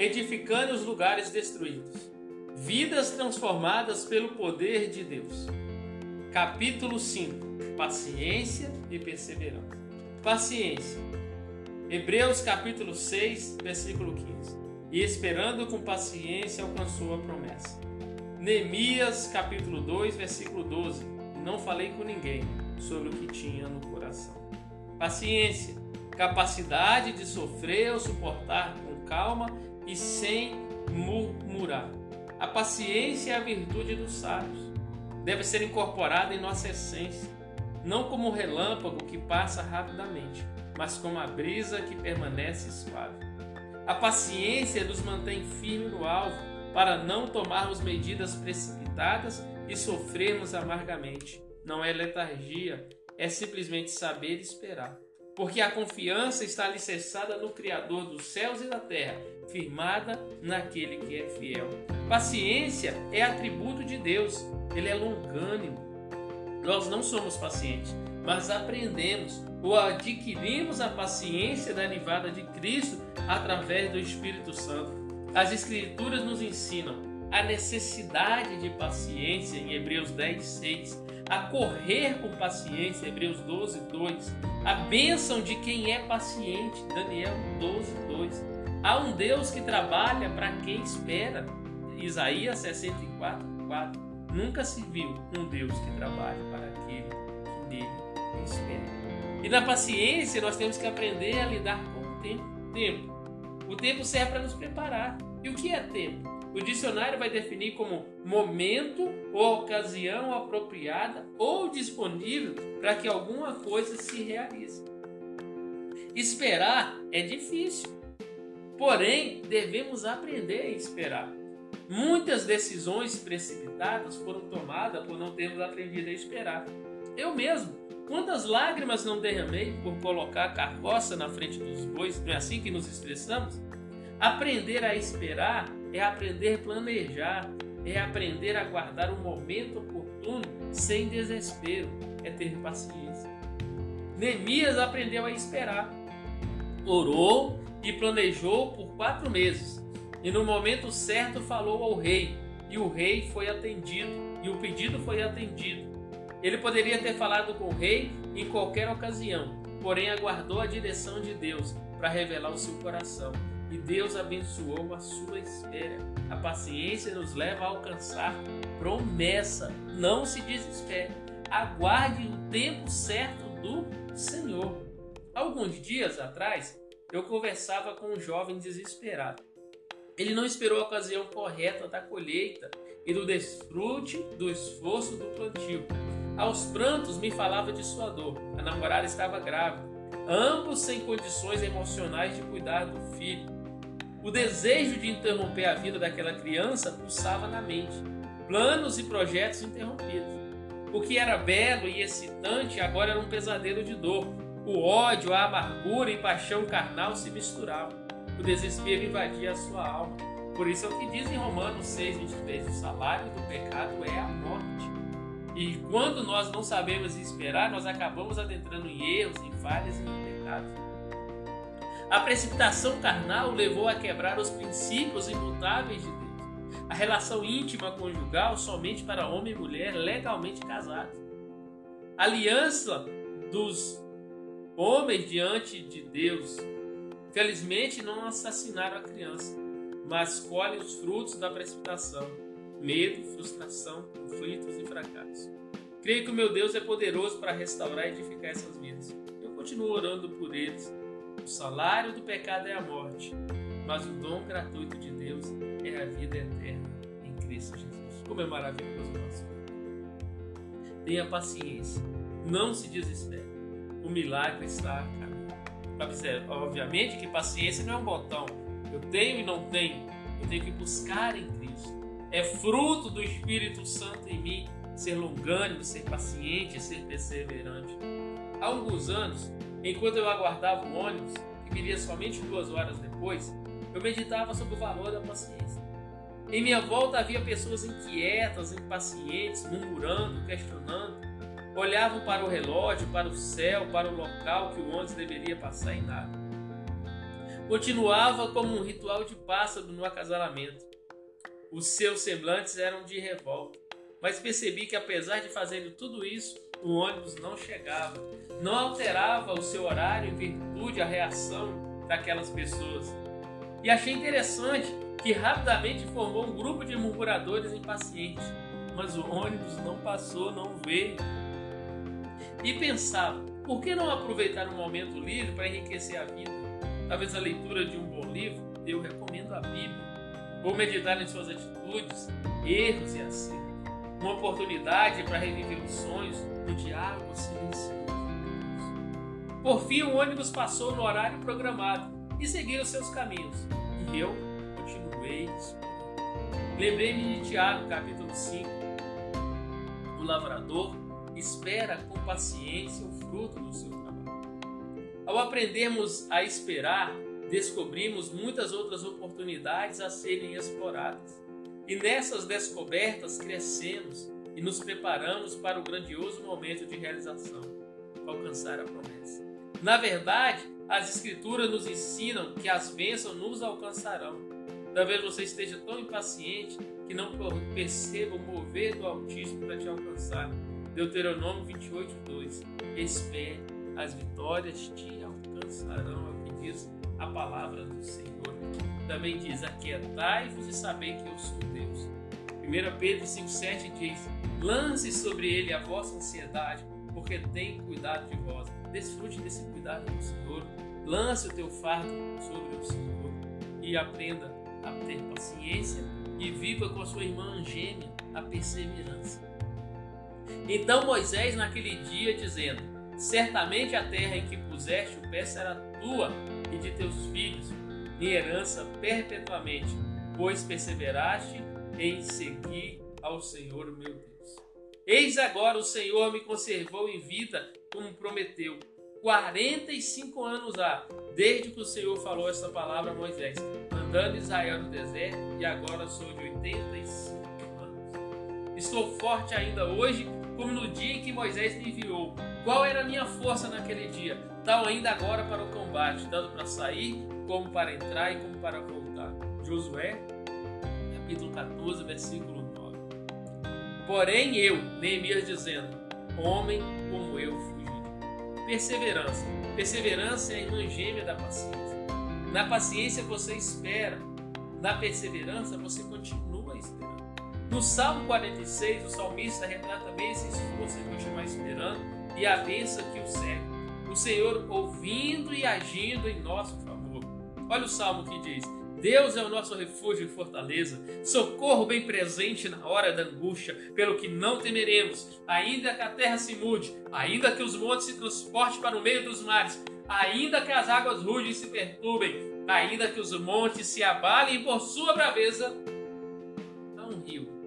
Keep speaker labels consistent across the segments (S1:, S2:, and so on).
S1: edificando os lugares destruídos. Vidas transformadas pelo poder de Deus. Capítulo 5: Paciência e perseverança. Paciência. Hebreus capítulo 6, versículo 15. E esperando com paciência alcançou a promessa. Neemias capítulo 2, versículo 12. Não falei com ninguém sobre o que tinha no coração. Paciência, capacidade de sofrer ou suportar com calma e sem murmurar. A paciência é a virtude dos sábios. Deve ser incorporada em nossa essência, não como um relâmpago que passa rapidamente, mas como a brisa que permanece suave. A paciência nos mantém firme no alvo para não tomarmos medidas precipitadas e sofrermos amargamente. Não é letargia, é simplesmente saber esperar. Porque a confiança está alicerçada no Criador dos céus e da terra, firmada naquele que é fiel. Paciência é atributo de Deus, ele é longânimo. Nós não somos pacientes, mas aprendemos ou adquirimos a paciência derivada de Cristo através do Espírito Santo. As Escrituras nos ensinam a necessidade de paciência em Hebreus 10, 6, a correr com paciência, Hebreus 12, 2, a bênção de quem é paciente, Daniel 12, 2. Há um Deus que trabalha para quem espera, Isaías 64, 4. Nunca se viu um Deus que trabalha para aquele que nele espera. E na paciência nós temos que aprender a lidar com o tempo. Tempo. O tempo serve para nos preparar. E o que é tempo? O dicionário vai definir como momento ou ocasião apropriada ou disponível para que alguma coisa se realize. Esperar é difícil, porém devemos aprender a esperar. Muitas decisões precipitadas foram tomadas por não termos aprendido a esperar. Eu mesmo, quantas lágrimas não derramei por colocar a carroça na frente dos bois, não é assim que nos expressamos? Aprender a esperar é aprender a planejar, é aprender a guardar o momento oportuno sem desespero, é ter paciência. Neemias aprendeu a esperar, orou e planejou por quatro meses, e no momento certo falou ao rei, e o rei foi atendido, e o pedido foi atendido. Ele poderia ter falado com o rei em qualquer ocasião, porém aguardou a direção de Deus para revelar o seu coração e Deus abençoou a sua espera. A paciência nos leva a alcançar promessa. Não se desespere. Aguarde o tempo certo do Senhor. Alguns dias atrás, eu conversava com um jovem desesperado. Ele não esperou a ocasião correta da colheita e do desfrute do esforço do plantio. Aos prantos me falava de sua dor. A namorada estava grávida, ambos sem condições emocionais de cuidar do filho. O desejo de interromper a vida daquela criança pulsava na mente, planos e projetos interrompidos. O que era belo e excitante agora era um pesadelo de dor. O ódio, a amargura e paixão carnal se misturavam. O desespero invadia a sua alma. Por isso é o que diz em Romanos 6, 23: o salário do pecado é a morte. E quando nós não sabemos esperar, nós acabamos adentrando em erros, em falhas e em pecados. A precipitação carnal levou a quebrar os princípios imutáveis de Deus. A relação íntima conjugal somente para homem e mulher legalmente casados. A aliança dos homens diante de Deus. Felizmente não assassinaram a criança, mas colhem os frutos da precipitação: medo, frustração, conflitos e fracassos. Creio que o meu Deus é poderoso para restaurar e edificar essas vidas. Eu continuo orando por eles o salário do pecado é a morte, mas o dom gratuito de Deus é a vida eterna em Cristo Jesus. Como é maravilhoso o nosso Tenha paciência, não se desespere. O milagre está a caminho. Obviamente que paciência não é um botão. Eu tenho e não tenho. Eu tenho que buscar em Cristo. É fruto do Espírito Santo em mim ser longânimo, ser paciente, ser perseverante. Há alguns anos, Enquanto eu aguardava o ônibus, que viria somente duas horas depois, eu meditava sobre o valor da paciência. Em minha volta havia pessoas inquietas, impacientes, murmurando, questionando. Olhavam para o relógio, para o céu, para o local que o ônibus deveria passar e nada. continuava como um ritual de pássaro no acasalamento. Os seus semblantes eram de revolta, mas percebi que apesar de fazerem tudo isso, o ônibus não chegava, não alterava o seu horário em virtude da reação daquelas pessoas. E achei interessante que rapidamente formou um grupo de murmuradores impacientes, mas o ônibus não passou, não veio. E pensava, por que não aproveitar um momento livre para enriquecer a vida? Talvez a leitura de um bom livro, eu recomendo a Bíblia. Vou meditar em suas atitudes, erros e acertos. Uma oportunidade para reviver os sonhos no diálogo silencioso. Por fim, o ônibus passou no horário programado e seguiu seus caminhos. E eu continuei Lembrei-me de Tiago, capítulo 5. O lavrador espera com paciência o fruto do seu trabalho. Ao aprendermos a esperar, descobrimos muitas outras oportunidades a serem exploradas. E nessas descobertas crescemos e nos preparamos para o grandioso momento de realização alcançar a promessa. Na verdade, as Escrituras nos ensinam que as bênçãos nos alcançarão. Talvez você esteja tão impaciente que não perceba o mover do Altíssimo para te alcançar. Deuteronômio 28, 2. Espere, as vitórias te alcançarão, é o que diz a palavra do Senhor. Também diz: Aquietai-vos e sabei que eu sou Deus. 1 Pedro 5,7 diz: Lance sobre ele a vossa ansiedade, porque tem cuidado de vós. Desfrute desse cuidado do Senhor. Lance o teu fardo sobre o Senhor e aprenda a ter paciência e viva com a sua irmã gêmea a perseverança. Então Moisés, naquele dia, dizendo: Certamente a terra em que puseste o pé será tua e de teus filhos, em herança perpetuamente, pois perseveraste em seguir ao Senhor meu Deus. Eis agora o Senhor me conservou em vida como prometeu. 45 anos há, desde que o Senhor falou essa palavra a Moisés, andando Israel no deserto, e agora sou de 85 anos. Estou forte ainda hoje, como no dia em que Moisés me enviou. Qual era a minha força naquele dia? Tal ainda agora para o combate, tanto para sair, como para entrar e como para voltar. Josué, capítulo 14, versículo 9. Porém eu, Neemias dizendo, homem como eu fugi. Perseverança. Perseverança é a irmã gêmea da paciência. Na paciência você espera, na perseverança você continua esperando. No Salmo 46, o salmista retrata bem esse esforço de continuar esperando e a bênção que o segue. O Senhor ouvindo e agindo em nosso favor. Olha o salmo que diz: Deus é o nosso refúgio e fortaleza, socorro bem presente na hora da angústia, pelo que não temeremos, ainda que a terra se mude, ainda que os montes se transportem para o meio dos mares, ainda que as águas rugem se perturbem, ainda que os montes se abalem por sua braveza, há um rio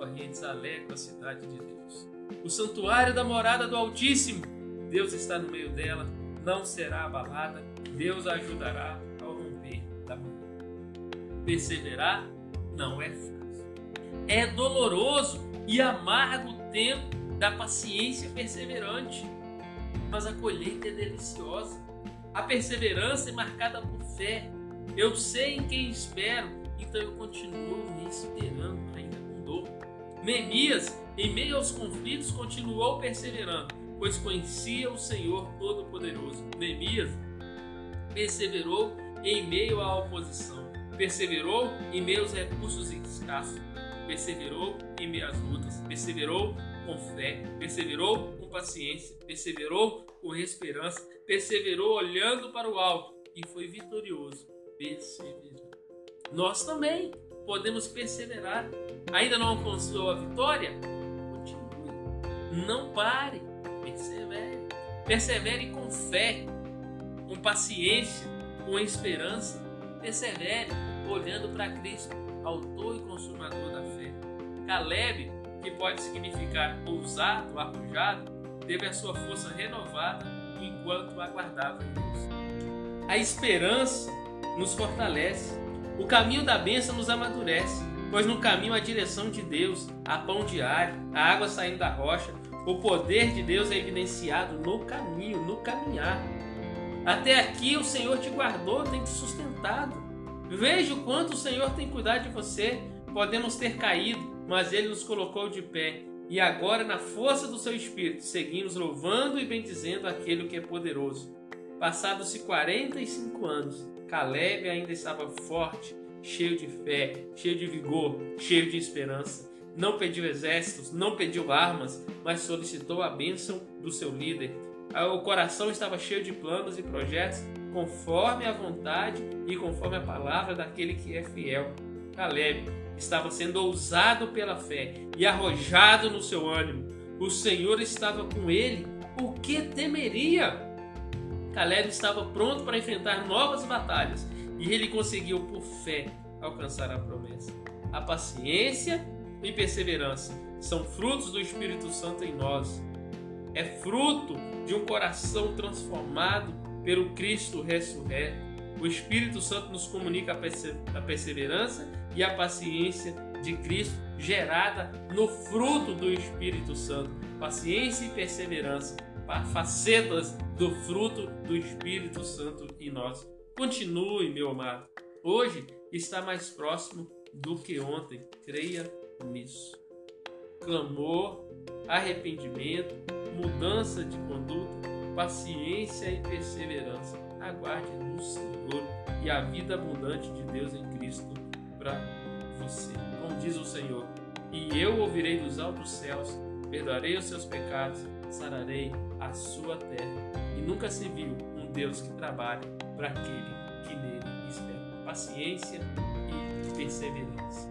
S1: correntes alegram a cidade de Deus. O santuário da morada do Altíssimo, Deus está no meio dela, não será abalada, Deus a ajudará ao romper da manhã. Perseverar não é fácil. É doloroso e amargo o tempo da paciência perseverante mas a colheita é deliciosa. A perseverança é marcada por fé. Eu sei em quem espero, então eu continuo me esperando, ainda. Neemias, em meio aos conflitos, continuou perseverando, pois conhecia o Senhor Todo-Poderoso. Neemias perseverou em meio à oposição, perseverou em meio aos recursos escassos, perseverou em meio às lutas, perseverou com fé, perseverou com paciência, perseverou com esperança, perseverou olhando para o alto e foi vitorioso, perseverando. Nós também podemos perseverar. Ainda não alcançou a vitória? Continue. Não pare. Persevere. Persevere com fé, com paciência, com esperança. Persevere olhando para Cristo, autor e consumador da fé. Caleb que pode significar ousado, arrojado, teve a sua força renovada enquanto aguardava Deus. A esperança nos fortalece, o caminho da bênção nos amadurece, pois no caminho a direção de Deus, a pão diário, a água saindo da rocha, o poder de Deus é evidenciado no caminho, no caminhar. Até aqui o Senhor te guardou, tem te sustentado. Veja o quanto o Senhor tem cuidado de você. Podemos ter caído, mas Ele nos colocou de pé. E agora, na força do seu Espírito, seguimos louvando e bendizendo aquele que é poderoso. Passados-se 45 anos, Caleb ainda estava forte, cheio de fé, cheio de vigor, cheio de esperança. Não pediu exércitos, não pediu armas, mas solicitou a bênção do seu líder. O coração estava cheio de planos e projetos conforme a vontade e conforme a palavra daquele que é fiel. Caleb estava sendo ousado pela fé e arrojado no seu ânimo. O Senhor estava com ele. O que temeria? Caleb estava pronto para enfrentar novas batalhas e ele conseguiu, por fé, alcançar a promessa. A paciência e perseverança são frutos do Espírito Santo em nós. É fruto de um coração transformado pelo Cristo ressurreto. O Espírito Santo nos comunica a perseverança e a paciência de Cristo gerada no fruto do Espírito Santo. Paciência e perseverança, facetas do fruto do Espírito Santo em nós. Continue, meu amado. Hoje está mais próximo do que ontem. Creia nisso. Clamor, arrependimento, mudança de conduta, paciência e perseverança. Aguarde no Senhor e a vida abundante de Deus em Cristo para você. Como diz o Senhor: E eu ouvirei dos altos céus, perdoarei os seus pecados, sararei a sua terra. E nunca se viu um Deus que trabalha para aquele que nele espera. Paciência e perseverança.